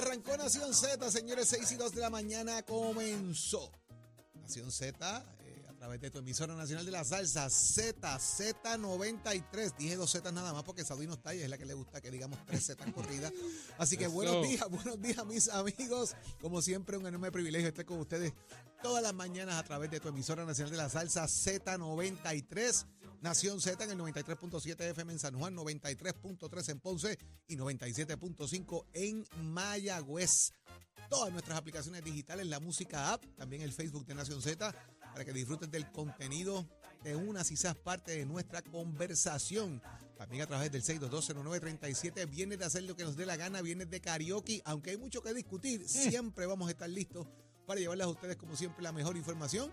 Arrancó Nación Z, señores, 6 y 2 de la mañana comenzó. Nación Z, través de tu emisora nacional de la salsa, Z, Z93. Dije dos Z nada más porque Saudí no está y es la que le gusta que digamos tres Z corridas. Así que buenos días, buenos días, mis amigos. Como siempre, un enorme privilegio estar con ustedes todas las mañanas a través de tu emisora nacional de la salsa Z93. Nación Z en el 93.7 FM en San Juan, 93.3 en Ponce y 97.5 en Mayagüez. Todas nuestras aplicaciones digitales, la música app, también el Facebook de Nación Z, para que disfruten del contenido de una, si seas parte de nuestra conversación. También a través del 6220937, viene de hacer lo que nos dé la gana, viene de karaoke, aunque hay mucho que discutir, siempre vamos a estar listos para llevarles a ustedes, como siempre, la mejor información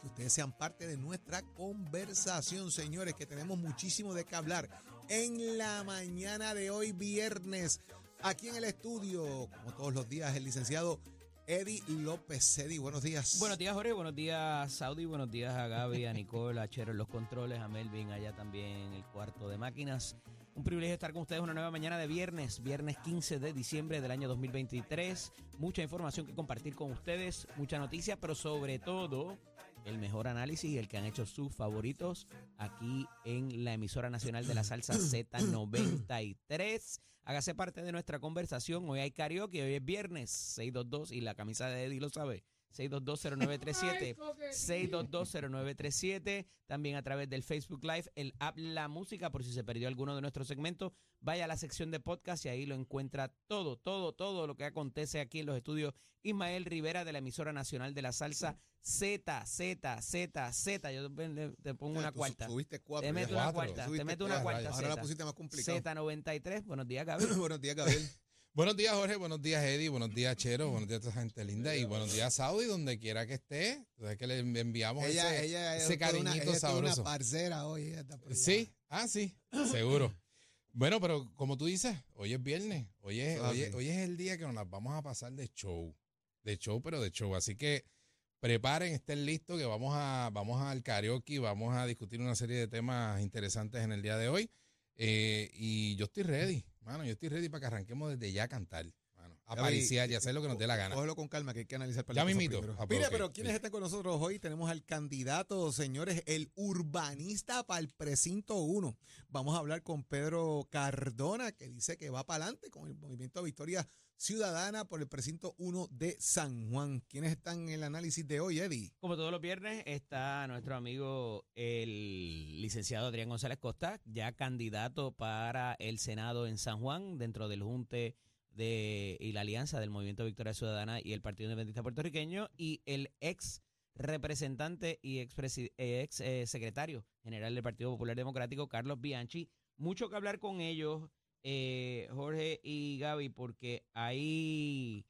que ustedes sean parte de nuestra conversación, señores, que tenemos muchísimo de qué hablar en la mañana de hoy, viernes, aquí en el estudio, como todos los días, el licenciado Eddie López. Eddie, buenos días. Buenos días, Jorge. Buenos días, Saudi. Buenos días a Gaby, a Nicole, a Chero en los controles, a Melvin allá también en el cuarto de máquinas. Un privilegio estar con ustedes una nueva mañana de viernes, viernes 15 de diciembre del año 2023. Mucha información que compartir con ustedes, mucha noticia, pero sobre todo el mejor análisis y el que han hecho sus favoritos aquí en la emisora nacional de la salsa Z93. Hágase parte de nuestra conversación. Hoy hay karaoke, hoy es viernes 622 y la camisa de Eddie lo sabe. 6220937, 6220937, también a través del Facebook Live, el app La Música, por si se perdió alguno de nuestros segmentos, vaya a la sección de podcast y ahí lo encuentra todo, todo, todo lo que acontece aquí en los estudios Ismael Rivera de la emisora nacional de la salsa Z, Z, Z, Z. Yo te, pongo una cuarta. cuatro. Te meto una cuarta. Te meto una cuarta. Ahora la pusiste más complicada. Z93. Buenos días, Gabriel. Buenos días, Gabriel. Buenos días, Jorge. Buenos días, Eddie. Buenos días, Chero. Buenos días a esa gente linda. Y buenos días, Saudi, donde quiera que esté. Entonces, que le enviamos ella, ese, ella ese cariñito una, ella sabroso. una parcera hoy. ella está por. Sí, ah, sí, seguro. Bueno, pero como tú dices, hoy es viernes. Hoy es, hoy es, hoy es el día que nos las vamos a pasar de show. De show, pero de show. Así que preparen, estén listos, que vamos a vamos al karaoke, vamos a discutir una serie de temas interesantes en el día de hoy. Eh, y yo estoy ready, mano, yo estoy ready para que arranquemos desde ya a cantar, a pariciar y hacer lo que nos dé la gana. Cógelo con calma, que hay que analizar para Ya mismito. Mira, ok, pero ¿quiénes sí. están con nosotros hoy? Tenemos al candidato, señores, el urbanista para el precinto 1. Vamos a hablar con Pedro Cardona, que dice que va para adelante con el movimiento de Victoria Ciudadana por el precinto 1 de San Juan. ¿Quiénes están en el análisis de hoy, Eddie? Como todos los viernes está nuestro amigo el licenciado Adrián González Costa, ya candidato para el Senado en San Juan dentro del Junte de y la alianza del Movimiento Victoria Ciudadana y el Partido Independentista Puertorriqueño y el ex representante y ex, ex eh, secretario general del Partido Popular Democrático Carlos Bianchi. Mucho que hablar con ellos, eh, Jorge y Gaby, porque hay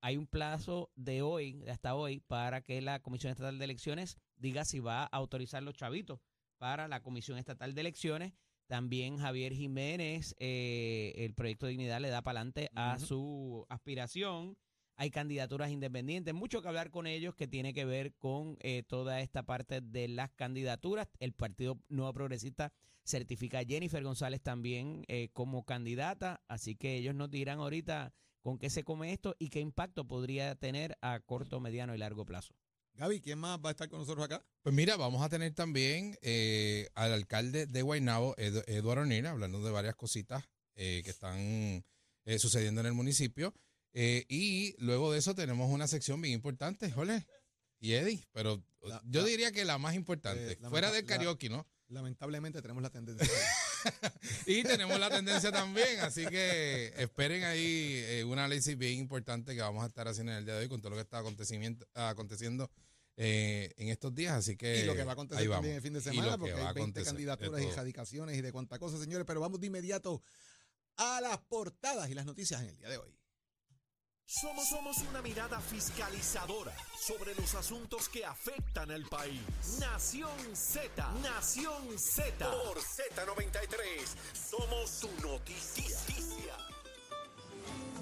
hay un plazo de hoy, de hasta hoy, para que la Comisión Estatal de Elecciones diga si va a autorizar los chavitos para la Comisión Estatal de Elecciones. También Javier Jiménez, eh, el proyecto de dignidad le da para adelante a su aspiración. Hay candidaturas independientes, mucho que hablar con ellos que tiene que ver con eh, toda esta parte de las candidaturas. El Partido Nuevo Progresista certifica a Jennifer González también eh, como candidata, así que ellos nos dirán ahorita con qué se come esto y qué impacto podría tener a corto, mediano y largo plazo. Gaby, ¿quién más va a estar con nosotros acá? Pues mira, vamos a tener también eh, al alcalde de Guaynabo, Ed- Eduardo Nira, hablando de varias cositas eh, que están eh, sucediendo en el municipio. Eh, y luego de eso tenemos una sección bien importante, Jorge y Eddie, pero La- yo la- diría que la más importante, fuera del la- karaoke, ¿no? Lamentablemente tenemos la tendencia. Y tenemos la tendencia también, así que esperen ahí eh, un análisis bien importante que vamos a estar haciendo en el día de hoy con todo lo que está acontecimiento, aconteciendo eh, en estos días, así que y lo que va a acontecer vamos. también el fin de semana, que porque hay 20 acontecer, de candidaturas y todo. erradicaciones y de cuánta cosa, señores. Pero vamos de inmediato a las portadas y las noticias en el día de hoy. Somos, somos una mirada fiscalizadora sobre los asuntos que afectan al país. Nación Z, Nación Z. Por Z93, somos su noticia.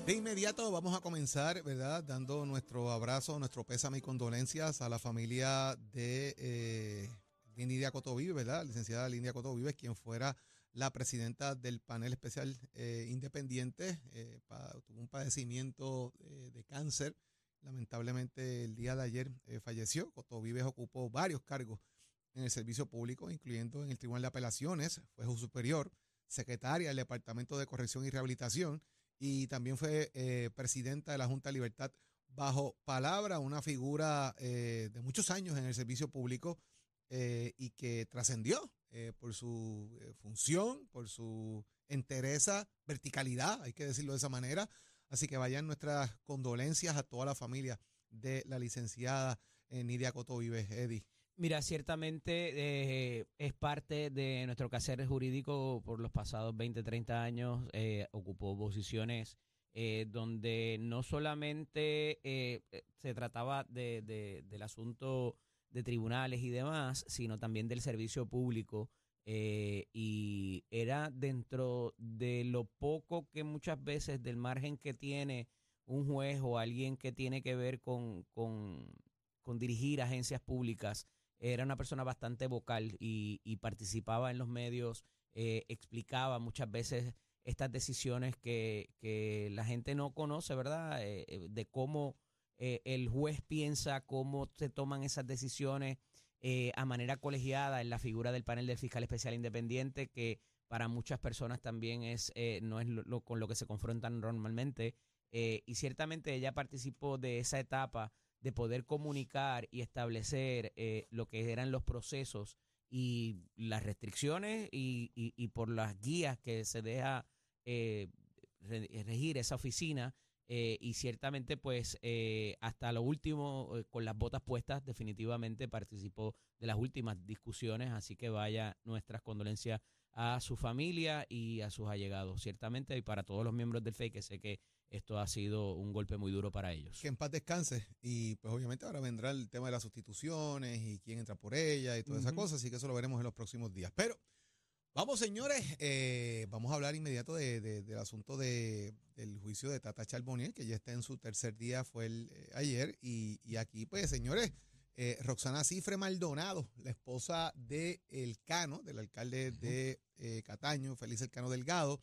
De inmediato vamos a comenzar, ¿verdad? Dando nuestro abrazo, nuestro pésame y condolencias a la familia de, eh, Lidia Cotovive, ¿verdad? Licenciada Lidia Cotovive, quien fuera la presidenta del panel especial eh, independiente, eh, tuvo un padecimiento eh, de cáncer. Lamentablemente el día de ayer falleció. Cotovives ocupó varios cargos en el servicio público, incluyendo en el Tribunal de Apelaciones, fue superior, secretaria del Departamento de Corrección y Rehabilitación y también fue presidenta de la Junta de Libertad bajo palabra, una figura de muchos años en el servicio público y que trascendió eh, por su eh, función, por su entereza, verticalidad, hay que decirlo de esa manera. Así que vayan nuestras condolencias a toda la familia de la licenciada eh, Nidia Coto Vives, Eddie. Mira, ciertamente es parte de nuestro quehacer jurídico por los pasados 20, 30 años. ocupó posiciones donde no solamente se trataba de, del asunto de tribunales y demás, sino también del servicio público. Eh, y era dentro de lo poco que muchas veces del margen que tiene un juez o alguien que tiene que ver con, con, dirigir agencias públicas, era una persona bastante vocal y, participaba en los medios, eh, explicaba muchas veces estas decisiones que, que, la gente no conoce, ¿verdad? Eh, de cómo eh, el juez piensa cómo se toman esas decisiones eh, a manera colegiada en la figura del panel del fiscal especial independiente, que para muchas personas también es eh, no es lo, con lo que se confrontan normalmente. y ciertamente ella participó de esa etapa de poder comunicar y establecer lo que eran los procesos y las restricciones y, por las guías que se deja regir esa oficina eh, y ciertamente, pues, eh, hasta lo último, eh, con las botas puestas, definitivamente participó de las últimas discusiones. Así que vaya nuestras condolencias a su familia y a sus allegados, ciertamente, y para todos los miembros del FEI, que sé que esto ha sido un golpe muy duro para ellos. Que en paz descanse. Y pues obviamente ahora vendrá el tema de las sustituciones y quién entra por ella y toda esa cosa, así que eso lo veremos en los próximos días. Pero Vamos, señores, eh, vamos a hablar inmediato del asunto de, del juicio de Tata Charbonnier, que ya está en su tercer día, fue el, eh, ayer. Y, aquí, pues, señores, eh, Roxana Cifre Maldonado, la esposa de El Cano, del alcalde de Cataño, Feliz El Cano Delgado,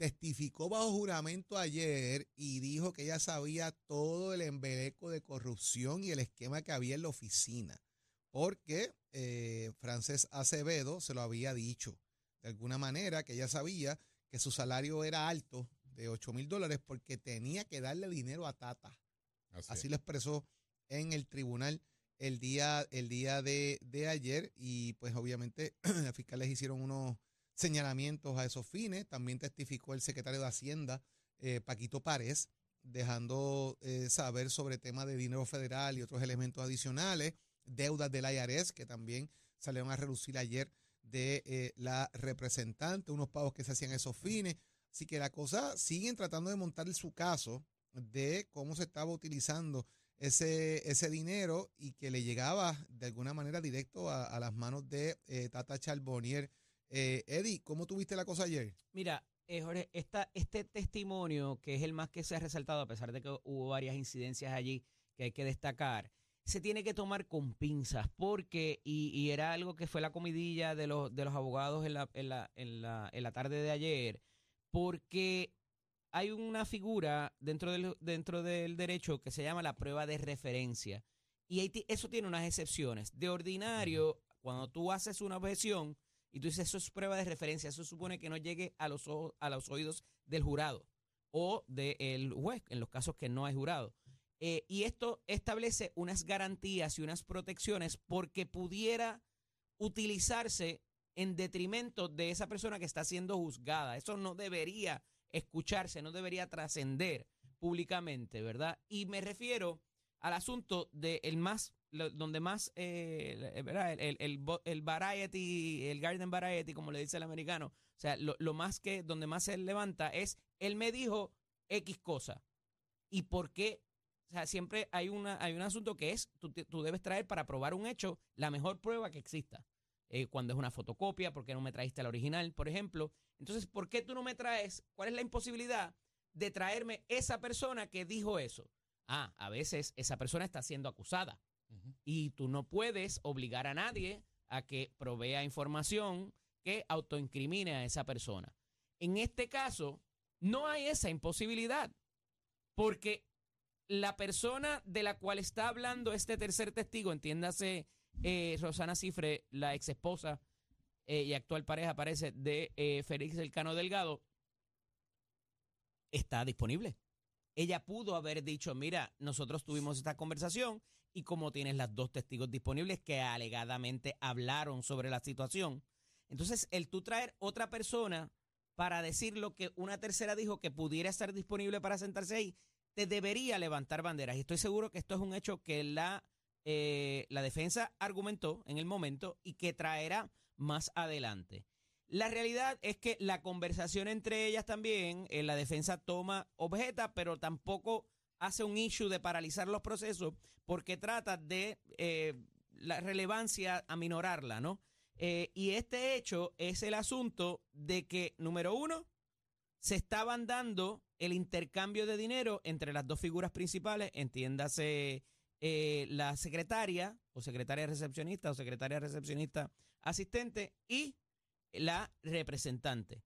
testificó bajo juramento ayer y dijo que ella sabía todo el embeleco de corrupción y el esquema que había en la oficina, porque Frances Acevedo se lo había dicho de alguna manera, que ella sabía que su salario era alto, de 8 mil dólares, porque tenía que darle dinero a Tata. Así, lo expresó en el tribunal el día, el día de, ayer y pues obviamente los fiscales hicieron unos señalamientos a esos fines. También testificó el secretario de Hacienda, eh, Paquito Párez, dejando eh, saber sobre temas de dinero federal y otros elementos adicionales, deudas del IRS que también salieron a reducir ayer de eh, la representante, unos pagos que se hacían a esos fines. Así que la cosa siguen tratando de montar su caso de cómo se estaba utilizando ese, ese dinero y que le llegaba de alguna manera directo a, las manos de eh, Tata Charbonnier. Eh, Eddie, ¿cómo tuviste la cosa ayer? Mira, eh, Jorge, este testimonio, que es el más que se ha resaltado, a pesar de que hubo varias incidencias allí que hay que destacar, se tiene que tomar con pinzas, porque, y, era algo que fue la comidilla de los, de los abogados en la, en, la, en, la, en la tarde de ayer, porque hay una figura dentro del, dentro del derecho que se llama la prueba de referencia. Y eso tiene unas excepciones. De ordinario, cuando tú haces una objeción y tú dices eso es prueba de referencia, eso supone que no llegue a los, a los oídos del jurado o del juez, en los casos que no hay jurado. Eh, y esto establece unas garantías y unas protecciones porque pudiera utilizarse en detrimento de esa persona que está siendo juzgada. Eso no debería escucharse, no debería trascender públicamente, ¿verdad? Y me refiero al asunto de el más, donde más, eh, ¿verdad? El, el, el, variety, el garden variety, como le dice el americano, o sea, lo, lo más que, donde más se levanta es, él me dijo X cosa. ¿Y por qué o sea, siempre hay, una, hay un asunto que es, tú, tú debes traer para probar un hecho la mejor prueba que exista. Eh, cuando es una fotocopia, ¿por qué no me traiste la original, por ejemplo? Entonces, ¿por qué tú no me traes? ¿Cuál es la imposibilidad de traerme esa persona que dijo eso? Ah, a veces esa persona está siendo acusada y tú no puedes obligar a nadie a que provea información que autoincrimine a esa persona. En este caso, no hay esa imposibilidad, porque la persona de la cual está hablando este tercer testigo, entiéndase eh, Rosana Cifre, la ex esposa eh, y actual pareja, parece, de eh, Félix Elcano Delgado, está disponible. Ella pudo haber dicho, mira, nosotros tuvimos esta conversación y como tienes las dos testigos disponibles que alegadamente hablaron sobre la situación, entonces el tú traer otra persona para decir lo que una tercera dijo que pudiera estar disponible para sentarse ahí, te debería levantar banderas. Y estoy seguro que esto es un hecho que la, eh, la defensa argumentó en el momento y que traerá más adelante. La realidad es que la conversación entre ellas también, eh, la defensa toma objeta, pero tampoco hace un issue de paralizar los procesos porque trata de eh, la relevancia aminorarla, ¿no? Eh, y este hecho es el asunto de que, número uno, se estaban dando el intercambio de dinero entre las dos figuras principales, entiéndase la secretaria o secretaria recepcionista o secretaria recepcionista asistente y la representante.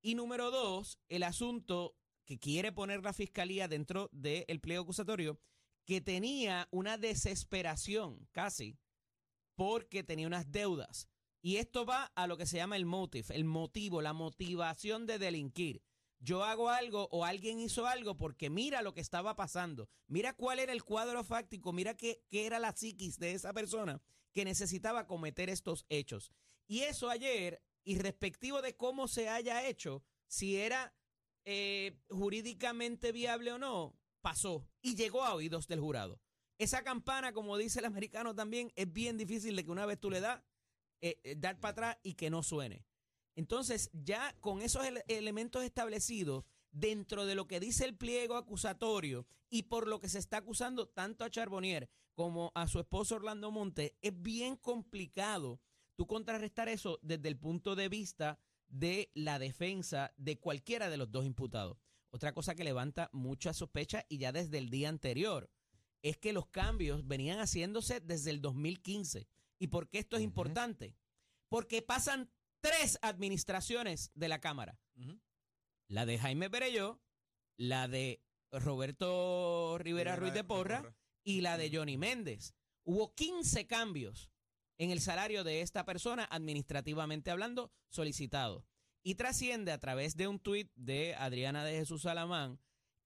Y número dos, el asunto que quiere poner la fiscalía dentro del pliego acusatorio, que tenía una desesperación casi porque tenía unas deudas. Y esto va a lo que se llama el motive, el motivo, la motivación de delinquir. Yo hago algo o alguien hizo algo porque mira lo que estaba pasando, mira cuál era el cuadro fáctico, mira qué, qué era la psiquis de esa persona que necesitaba cometer estos hechos. Y eso ayer y respectivo de cómo se haya hecho, si era eh, jurídicamente viable o no, pasó y llegó a oídos del jurado. Esa campana, como dice el americano también, es bien difícil de que una vez tú le das, eh, eh, dar para atrás y que no suene. Entonces, ya con esos elementos establecidos dentro de lo que dice el pliego acusatorio y por lo que se está acusando tanto a Charbonnier como a su esposo Orlando Monte, es bien complicado tú contrarrestar eso desde el punto de vista de la defensa de cualquiera de los dos imputados. Otra cosa que levanta mucha sospecha y ya desde el día anterior es que los cambios venían haciéndose desde el 2015. ¿Y por qué esto es importante? Porque pasan tres administraciones de la Cámara. La de Jaime Pereyó, la de Roberto Rivera Ruiz de Porra y la de Johnny Méndez. Hubo 15 cambios en el salario de esta persona, administrativamente hablando, solicitado. Y trasciende a través de un tuit de Adriana de Jesús Salamán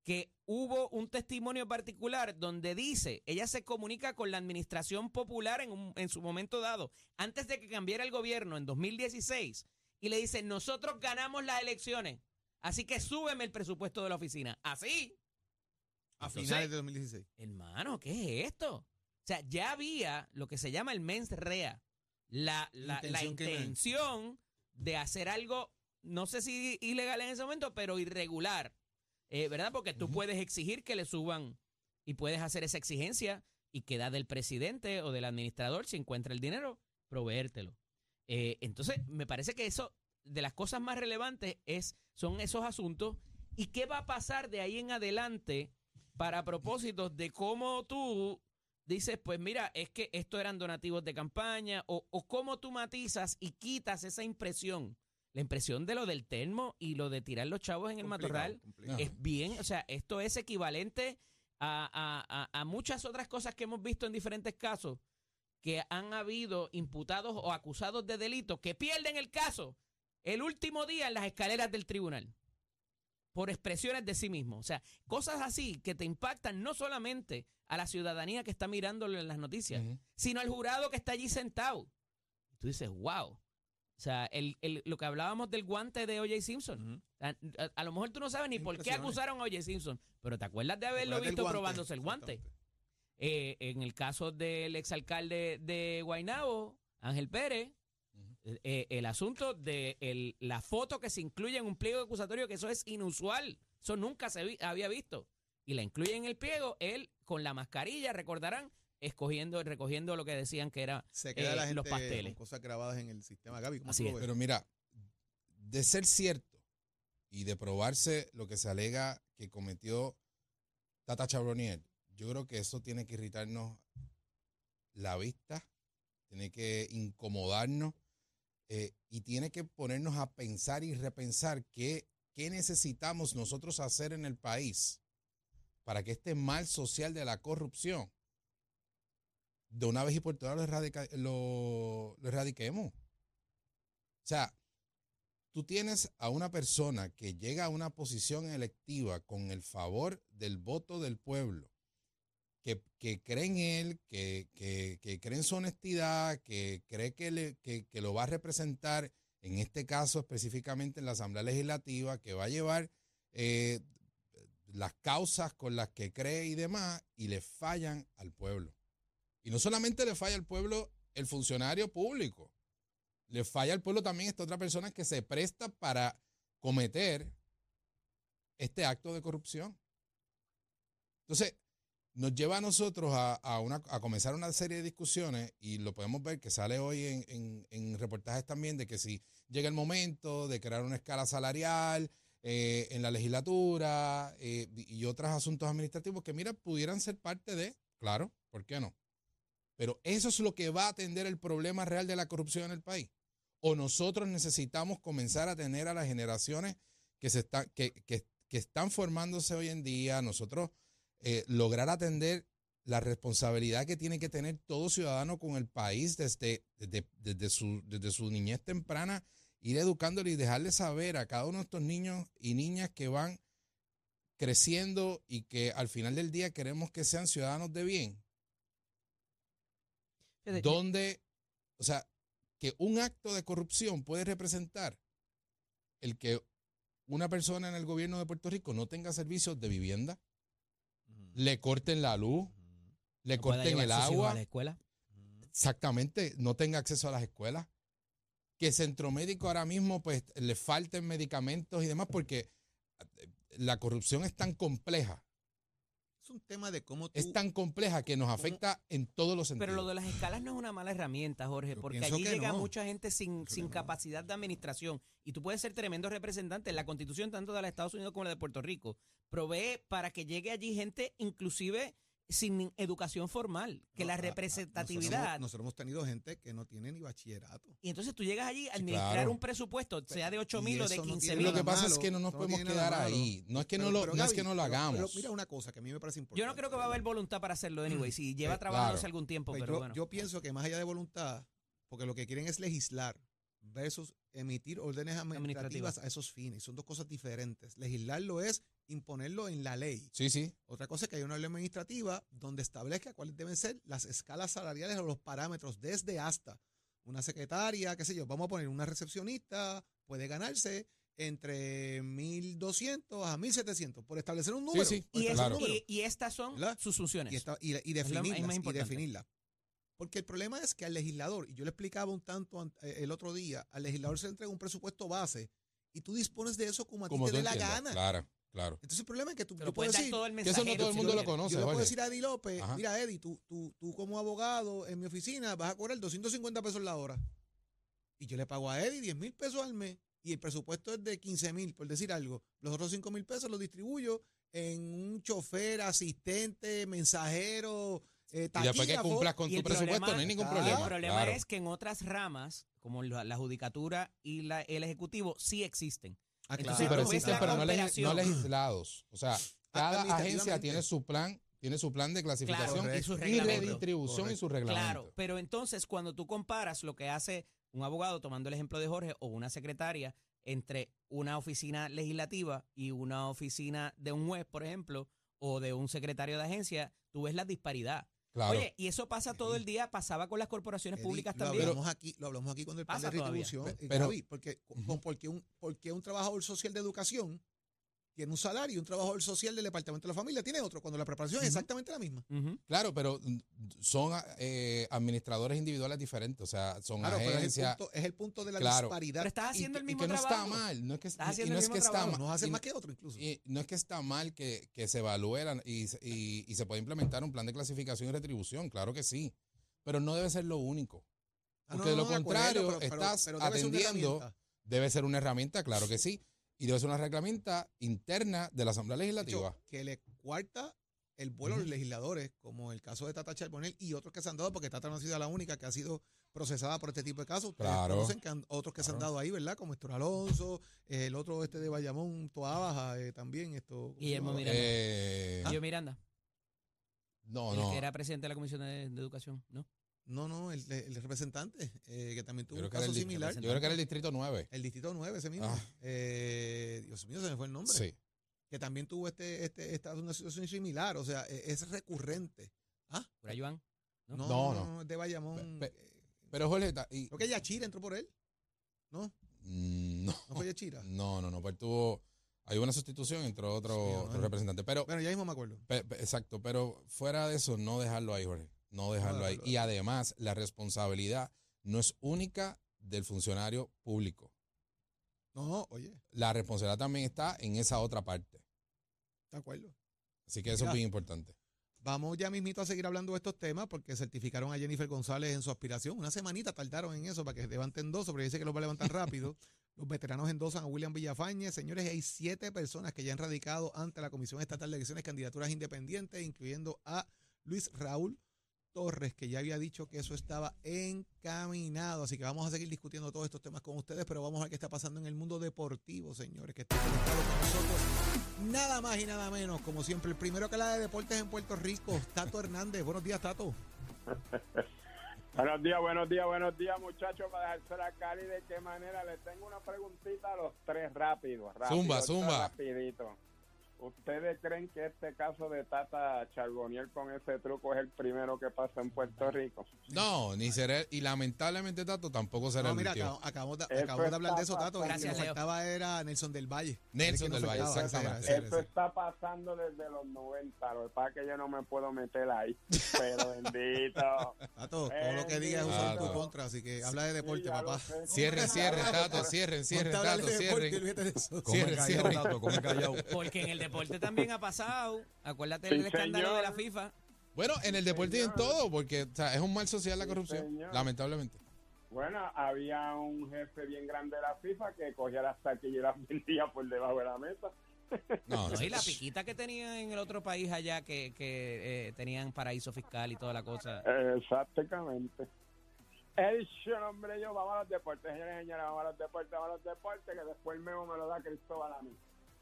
que hubo un testimonio particular donde dice, ella se comunica con la administración popular en, en su momento dado, antes de que cambiara el gobierno en 2016, y le dice, nosotros ganamos las elecciones, así que súbeme el presupuesto de la oficina. Así. A finales de 2016. Hermano, ¿qué es esto? O sea, ya había lo que se llama el mens rea, la, la, intención, de hacer algo, no sé si ilegal en ese momento, pero irregular, eh, ¿verdad? Porque tú puedes exigir que le suban y puedes hacer esa exigencia y queda del presidente o del administrador, si encuentra el dinero, proveértelo. Eh, entonces, me parece que eso, de las cosas más relevantes, es, son esos asuntos. ¿Y qué va a pasar de ahí en adelante para propósitos de cómo tú dices, pues mira, es que esto eran donativos de campaña, o, o cómo tú matizas y quitas esa impresión. La impresión de lo del termo y lo de tirar los chavos en el matorral es bien, o sea, esto es equivalente a, a, muchas otras cosas que hemos visto en diferentes casos, que han habido imputados o acusados de delito que pierden el caso el último día en las escaleras del tribunal por expresiones de sí mismo. O sea, cosas así que te impactan no solamente a la ciudadanía que está mirándolo en las noticias, sino al jurado que está allí sentado. Tú dices, wow. O sea, el, lo que hablábamos del guante de O.J. Simpson. a, lo mejor tú no sabes ni por qué acusaron a O.J. Simpson, pero te acuerdas de haberlo visto probándose el guante. Eh, en el caso del exalcalde de Guaynabo, Ángel Pérez, eh, el asunto de la foto que se incluye en un pliego acusatorio, que eso es inusual. Eso nunca se había visto. Y la incluye en el pliego, él con la mascarilla, recordarán, escogiendo, recogiendo lo que decían que era se queda la eh, gente los pasteles. cosas grabadas en el sistema Gaby. Así es. Pero mira, de ser cierto y de probarse lo que se alega que cometió Tata Chabronier, yo creo que eso tiene que irritarnos la vista tiene que incomodarnos eh, y tiene que ponernos a pensar y repensar qué, qué necesitamos nosotros hacer en el país para que este mal social de la corrupción de una vez y por todas lo, erradica- lo- lo erradiquemos. O sea, tú tienes a una persona que llega a una posición electiva con el favor del voto del pueblo, que, cree en él, que, que- cree en su honestidad, que cree que, le- que lo va a representar, en este caso específicamente en la Asamblea Legislativa, que va a llevar eh, las causas con las que cree y demás, y le fallan al pueblo. Y no solamente le falla al pueblo el funcionario público, le falla al pueblo también esta otra persona que se presta para cometer este acto de corrupción. Entonces, nos lleva a nosotros a, a una, a comenzar una serie de discusiones y lo podemos ver que sale hoy en, en- reportajes también de que si llega el momento de crear una escala salarial eh, en la legislatura eh, y otros asuntos administrativos que, mira, pudieran ser parte de, claro, ¿por qué no? Pero eso es lo que va a atender el problema real de la corrupción en el país. O nosotros necesitamos comenzar a tener a las generaciones que, se que, que- que están formándose hoy en día, nosotros eh, lograr atender la responsabilidad que tiene que tener todo ciudadano con el país desde, desde, desde su, desde su niñez temprana, ir educándole y dejarle saber a cada uno de estos niños y niñas que van creciendo y que al final del día queremos que sean ciudadanos de bien, donde, o sea, que un acto de corrupción puede representar el que una persona en el gobierno de Puerto Rico no tenga servicios de vivienda, le corten la luz, le no pueda corten el agua, a la escuela. exactamente, no tenga acceso a las escuelas, que Centro Médico ahora mismo pues le falten medicamentos y demás porque eh, la corrupción es tan compleja, Es un tema de cómo tú. es tan compleja que nos afecta en todos los sentidos. Pero lo de las escalas no es una mala herramienta, Jorge, Yo porque allí llega no. mucha gente sin, sin no. capacidad de administración. Y tú puedes ser tremendo representante. La constitución, tanto de los Estados Unidos como la de Puerto Rico, provee para que llegue allí gente, inclusive sin educación formal, que No, la a- a- representatividad. Nosotros, hemos- nosotros hemos tenido gente que no tiene ni bachillerato. y entonces tú llegas allí a Sí, administrar claro. un presupuesto, sea de 8 y mil o de eso no 15 tiene mil. Lo que pasa es que no nos no podemos quedar ahí. No es que no lo, pero, no es Gaby, que no lo pero- pero hagamos. mira una cosa que a mí me parece importante. Yo no creo que va a haber voluntad para hacerlo, anyway. Si lleva Eh, trabajándose claro. algún tiempo, Pues pero yo, bueno. yo pienso que más allá de voluntad, porque lo que quieren es legislar versus emitir órdenes administrativas a esos fines. Son dos cosas diferentes. Legislarlo es imponerlo en la ley. Sí, sí. Otra cosa es que hay una ley administrativa donde establezca cuáles deben ser las escalas salariales o los parámetros desde hasta. Una secretaria, qué sé yo, vamos a poner una recepcionista, puede ganarse entre 1.200 a 1.700 por establecer un número. sí, y, establecer es- claro. un número. y- y estas son ¿Verdad? sus funciones. y, esta- y- y es definirlas, más y importante. definirlas. Porque el problema es que al legislador, y yo le explicaba un tanto an- eh, el otro día, al legislador se le entrega un presupuesto base y tú dispones de eso como a Como ti te dé la gana. Claro, claro. Entonces el problema es que tú yo puedo decir, todo el Que eso no mensajero. todo el si mundo tú lo quieres. conoce, yo le puedo decir a Eddie López, Ajá. mira Eddie, tú, tú, tú como abogado en mi oficina vas a cobrar 250 pesos la hora. Y yo le pago a Eddie 10 mil pesos al mes y el presupuesto es de 15 mil, por decir algo. Los otros 5 mil pesos los distribuyo en un chofer, asistente, mensajero, eh, Y después que cumplas con tu el presupuesto, problema- no hay ningún problema. El problema claro. es que en otras ramas, como la, la judicatura y la, el ejecutivo, sí existen. Ah, Entonces, Sí, pero existen, pero no, legis- no legislados. O sea, cada agencia tiene su plan, tiene su plan de clasificación Claro, y sus y reglamentos. redistribución y su reglamento. Claro, pero entonces cuando tú comparas lo que hace un abogado, tomando el ejemplo de Jorge, o una secretaria, entre una oficina legislativa y una oficina de un juez, por ejemplo, o de un secretario de agencia, tú ves la disparidad. Claro. Oye, y eso pasa todo el día, pasaba con las corporaciones Eddie, públicas lo también. Hablamos aquí, lo hablamos aquí con el plan Pasa de retribución. Pe- pero- Gaby, porque, con- porque, un, porque un trabajador social de educación tiene un salario y un trabajador social del Departamento de la Familia tiene otro, cuando la preparación es exactamente la misma. Claro, pero mm, son eh, administradores individuales diferentes, o sea, son Claro, pero es el, agencias. punto, es el punto de la Claro. disparidad. Pero estás y haciendo el y mismo que no trabajo. está mal, no es que, Estás y- y haciendo no el es que mismo está trabajo. mal. Nos hacen y- más que otro incluso. Y no es que está mal que, que se evalúe la- y, se- y- y se puede implementar un plan de clasificación y retribución, claro que sí, pero no debe ser lo único. Ah, porque de lo contrario, pero- pero- estás pero atendiendo-. Debe ser una herramienta, claro que sí, y debe ser una herramienta interna de la Asamblea hecho, Legislativa. que le cuarta el vuelo de los legisladores, como el caso de Tata Charbonel y otros que se han dado, porque Tata no ha sido la única que ha sido procesada por este tipo de casos. Ustedes Claro. conocen que han- otros que se han dado ahí, ¿verdad? Como Héctor Alonso, eh, el otro este de Bayamón, Toa Baja, eh, también. Esto, ¿cómo se Guillermo? Miranda. Eh, Miranda, no, el no. que era presidente de la Comisión de, de Educación, ¿no? No, no, el, el representante, eh, que también tuvo Yo un era caso similar. yo creo que era el distrito 9. El distrito 9, ese mismo. Ah. Eh, Dios mío, se me fue el nombre. Sí. Que también tuvo este, este, esta una situación similar. O sea, e- es recurrente. Pura Joan. No, ¿No? no, No, no, es de Bayamón. Pe- Eh, Pero Jorge, y- Creo que Yachira entró por él. ¿No? Mm, no, ¿No fue Yachira? no, no, no, pues tuvo, hay una sustitución, entró otro, Sí, no, otro no. representante. Pero, Bueno, ya mismo me acuerdo. pe- pe- exacto, pero fuera de eso, no dejarlo ahí, Jorge. No dejarlo ahí. Y además, la responsabilidad no es única del funcionario público. No, oye, La responsabilidad también está en esa otra parte. de acuerdo. Así que eso Mira. es bien importante. Vamos ya mismito a seguir hablando de estos temas porque certificaron a Jennifer González en su aspiración. Una semanita tardaron en eso para que levanten dos, pero dice que los va a levantar rápido. Los veteranos endosan a William Villafañez. Señores, hay siete personas que ya han radicado ante la Comisión Estatal de Elecciones candidaturas independientes, incluyendo a Luis Raúl Torres, que ya había dicho que eso estaba encaminado. Así que vamos a seguir discutiendo todos estos temas con ustedes, pero vamos a ver qué está pasando en el mundo deportivo, señores, que está conectado con nosotros. Nada más y nada menos, como siempre, el primero que la de deportes en Puerto Rico, Tato Hernández. Buenos días, Tato. Buenos días, buenos días, buenos días, muchachos. Para dejarse la Cali, ¿de qué manera? Les tengo una preguntita a los tres rápido, rápido. Zumba, zumba. Rapidito. ¿Ustedes creen que este caso de Tata Charboniel con ese truco es el primero que pasa en Puerto Rico? No, ni será, y lamentablemente, Tato, tampoco será No, el mira, último. acabamos, acabamos de, acabamos de hablar de eso, Tato. El que Gracias, Leo. faltaba era Nelson del Valle. Nelson El que del Valle, exactamente. Eso está pasando desde los 90. Lo que pasa es que yo no me puedo meter ahí. Pero bendito. Tato, todo lo que digas es en tu contra, así que habla de deporte, papá. Cierren, cierren, Tato, cierren, cierren, Tato, cierren. Cierren, cierren. Tato, come callado. Porque en el deporte también ha pasado. Acuérdate Sí, del escándalo señor. de la FIFA. Bueno, en el deporte y en todo, porque o sea, es un mal social la corrupción, lamentablemente. Bueno, había un jefe bien grande de la FIFA que cogía las taquillas y las vendía por debajo de la mesa. No, No, y la piquita que tenían en el otro país allá, que, que eh, tenían paraíso fiscal y toda la cosa. Exactamente. El show, hombre, yo, vamos a los deportes, señores y señores, vamos a los deportes, vamos a los deportes, que después el memo me lo da Cristóbal a mí.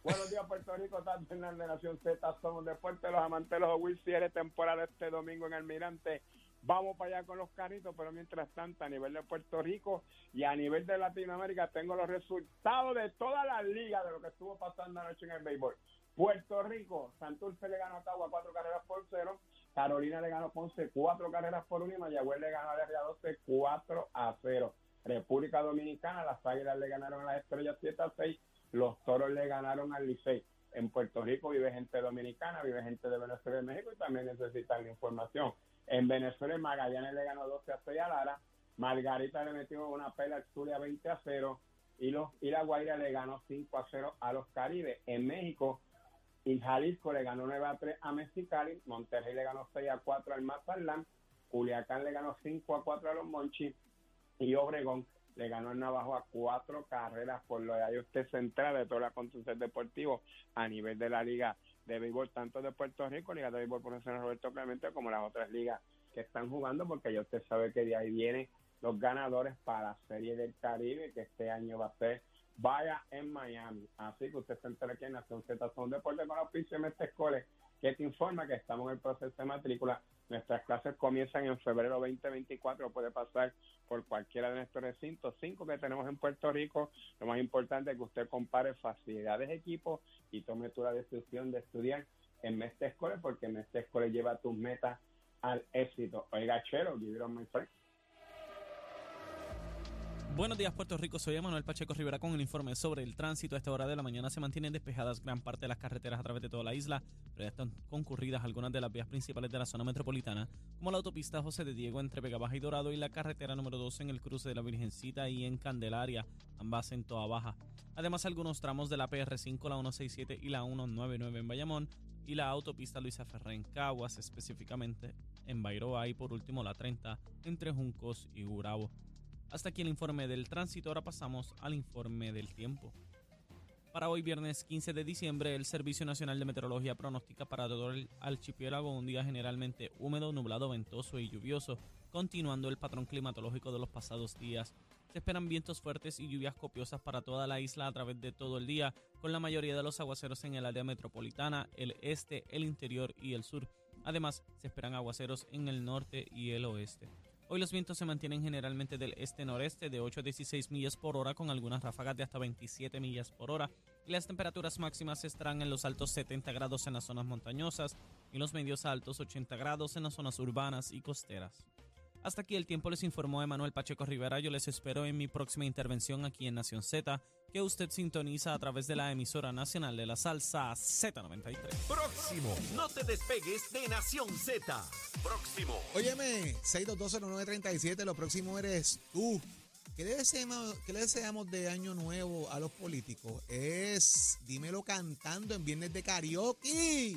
Buenos días, Puerto Rico, Tato Hernández, Nación Z, somos deportes, los amantes de los Will temporada este domingo en Almirante. Vamos para allá con los carritos, pero mientras tanto, a nivel de Puerto Rico y a nivel de Latinoamérica, tengo los resultados de todas las ligas de lo que estuvo pasando anoche en el béisbol. Puerto Rico, Santurce le ganó a Ottawa cuatro carreras por cero, Carolina le ganó a Ponce cuatro carreras por una y Mayagüez le ganó a la 12 4 a 0. República Dominicana, las Águilas le ganaron a las Estrellas 7 a 6, los Toros le ganaron al Licey. En Puerto Rico vive gente dominicana, vive gente de Venezuela y México y también necesitan información. En Venezuela, el Magallanes le ganó 12 a 6 a Lara, Margarita le metió una pela al Zulia 20 a 0 y, los, y la Guaira le ganó 5 a 0 a los Caribes. En México, y Jalisco le ganó 9 a 3 a Mexicali, Monterrey le ganó 6 a 4 al Mazatlán, Culiacán le ganó 5 a 4 a los Monchis y Obregón le ganó el Navajo a cuatro carreras por lo de ahí usted se entera de toda la conducción deportivo a nivel de la liga de béisbol tanto de Puerto Rico, Liga de Béisbol Profesional Roberto Clemente como las otras ligas que están jugando porque ya usted sabe que de ahí vienen los ganadores para la Serie del Caribe que este año va a ser vaya en Miami. Así que usted se entera aquí en Nación Z son deporte con la oficio de Mestre Escoles que te informa que estamos en el proceso de matrícula. Nuestras clases comienzan en febrero 2024. Puede pasar por cualquiera de nuestros recintos, cinco que tenemos en Puerto Rico. Lo más importante es que usted compare facilidades, equipos y tome tú la decisión de estudiar en Mestre Escoles porque Mestre Escoles lleva tus metas al éxito. Oiga, Chero, give it on. Buenos días, Puerto Rico. Soy Manuel Pacheco Rivera con el informe sobre el tránsito. A esta hora de la mañana se mantienen despejadas gran parte de las carreteras a través de toda la isla, pero ya están concurridas algunas de las vías principales de la zona metropolitana, como la autopista José de Diego entre Vega Baja y Dorado y la carretera número 12 en el cruce de la Virgencita y en Candelaria, ambas en Toa Baja. Además, algunos tramos de la PR5, la 167 y la 199 en Bayamón y la autopista Luisa Ferré en Caguas, específicamente en Bairoa y por último la 30 entre Juncos y Gurabo. Hasta aquí el informe del tránsito, ahora pasamos al informe del tiempo. Para hoy, viernes 15 de diciembre, el Servicio Nacional de Meteorología pronostica para todo el archipiélago un día generalmente húmedo, nublado, ventoso y lluvioso, continuando el patrón climatológico de los pasados días. Se esperan vientos fuertes y lluvias copiosas para toda la isla a través de todo el día, con la mayoría de los aguaceros en el área metropolitana, el este, el interior y el sur. Además, se esperan aguaceros en el norte y el oeste. Hoy los vientos se mantienen generalmente del este-noreste de 8 a 16 millas por hora con algunas ráfagas de hasta 27 millas por hora y las temperaturas máximas estarán en los altos 70 grados en las zonas montañosas y los medios altos 80 grados en las zonas urbanas y costeras. Hasta aquí el tiempo les informó Emanuel Pacheco Rivera. Yo les espero en mi próxima intervención aquí en Nación Z, que usted sintoniza a través de la emisora nacional de la salsa Z93. Próximo. No te despegues de Nación Z. Próximo. Óyeme, 6220937, lo próximo eres tú. ¿Qué le, deseamos, ¿Qué le deseamos de año nuevo a los políticos? Es dímelo cantando en Viernes de Karaoke.